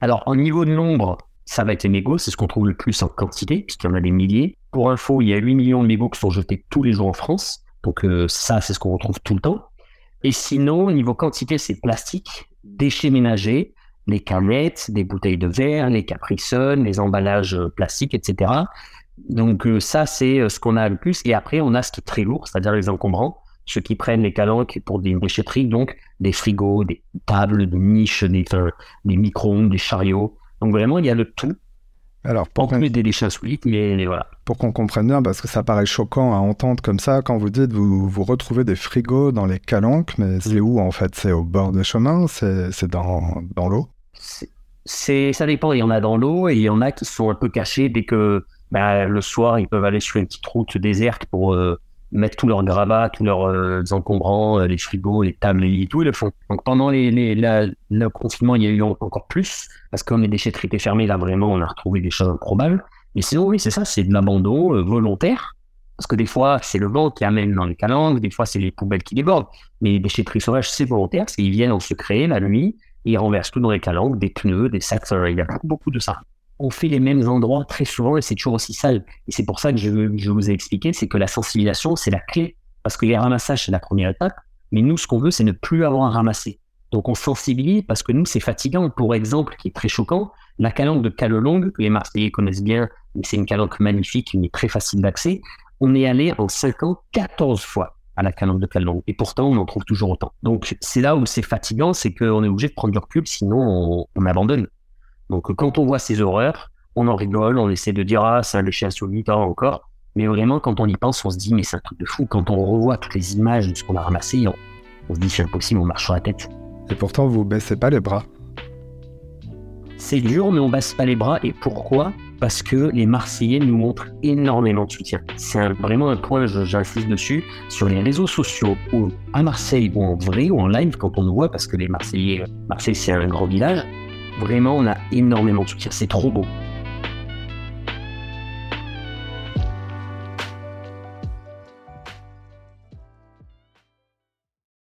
Alors, au niveau de nombre, ça va être les mégots, c'est ce qu'on trouve le plus en quantité, puisqu'il y en a des milliers. Pour info, il y a 8 millions de mégots qui sont jetés tous les jours en France. Donc euh, ça, c'est ce qu'on retrouve tout le temps. Et sinon, au niveau quantité, c'est plastique, déchets ménagers, les canettes, des bouteilles de verre, les capriceunes, les emballages euh, plastiques, etc. Donc euh, ça, c'est ce qu'on a le plus. Et après, on a ce qui est très lourd, c'est-à-dire les encombrants, ceux qui prennent les calanques pour des déchetteries, donc des frigos, des tables, des niches, des, des micro-ondes, des chariots. Donc vraiment, il y a le tout. Alors, pour qu'on... des déchets mais, voilà. Pour qu'on comprenne bien, parce que ça paraît choquant à entendre comme ça, quand vous dites vous, vous retrouvez des frigos dans les calanques, mais c'est où en fait? C'est au bord des chemins C'est dans, dans l'eau? C'est, Ça dépend, il y en a dans l'eau et il y en a qui sont un peu cachés dès que bah, le soir, ils peuvent aller sur une petite route déserte pour euh, mettre tous leurs gravats, tous leurs euh, encombrants, euh, les frigos, les tables, et tout, ils le font. Donc pendant les, les le confinement, il y a eu encore plus, parce que comme les déchetteries étaient fermées, là vraiment, on a retrouvé des choses improbables. Mais sinon, oui, c'est ça, c'est de l'abandon euh, volontaire, parce que des fois, c'est le vent qui amène dans les calanques, des fois, c'est les poubelles qui débordent. Mais les déchetteries sauvages, c'est volontaire, parce qu'ils viennent en secret la nuit, et ils renversent tout dans les calanques, des pneus, des sacs, il y a beaucoup de ça on fait les mêmes endroits très souvent et c'est toujours aussi sale. Et c'est pour ça que je, vous ai expliqué, c'est que la sensibilisation, c'est la clé. Parce que les ramassages, c'est la première étape. Mais nous, ce qu'on veut, c'est ne plus avoir à ramasser. Donc on sensibilise parce que nous, c'est fatigant. Pour exemple, qui est très choquant, la calanque de Calolong, que les Marseillais connaissent bien, mais c'est une calanque magnifique, mais très facile d'accès. On est allé en 5 ans 14 fois à la calanque de Calolong. Et pourtant, on en trouve toujours autant. Donc c'est là où c'est fatigant, c'est qu'on est obligé de prendre du recul, sinon on, on abandonne. Donc quand on voit ces horreurs, on en rigole, on essaie de dire ah c'est un déchet insolite hein, encore. Mais vraiment quand on y pense, on se dit mais c'est un truc de fou. Quand on revoit toutes les images de ce qu'on a ramassé, on, se dit c'est impossible, on marche sur la tête. Et pourtant vous baissez pas les bras. C'est dur, mais on baisse pas les bras. Et pourquoi? Parce que les Marseillais nous montrent énormément de soutien. C'est vraiment un point, j'insiste dessus, sur les réseaux sociaux, ou à Marseille, ou en vrai, ou en live, quand on nous voit, parce que les Marseillais, Marseille c'est un grand village, Vraiment, on a énormément de soutien. C'est trop beau.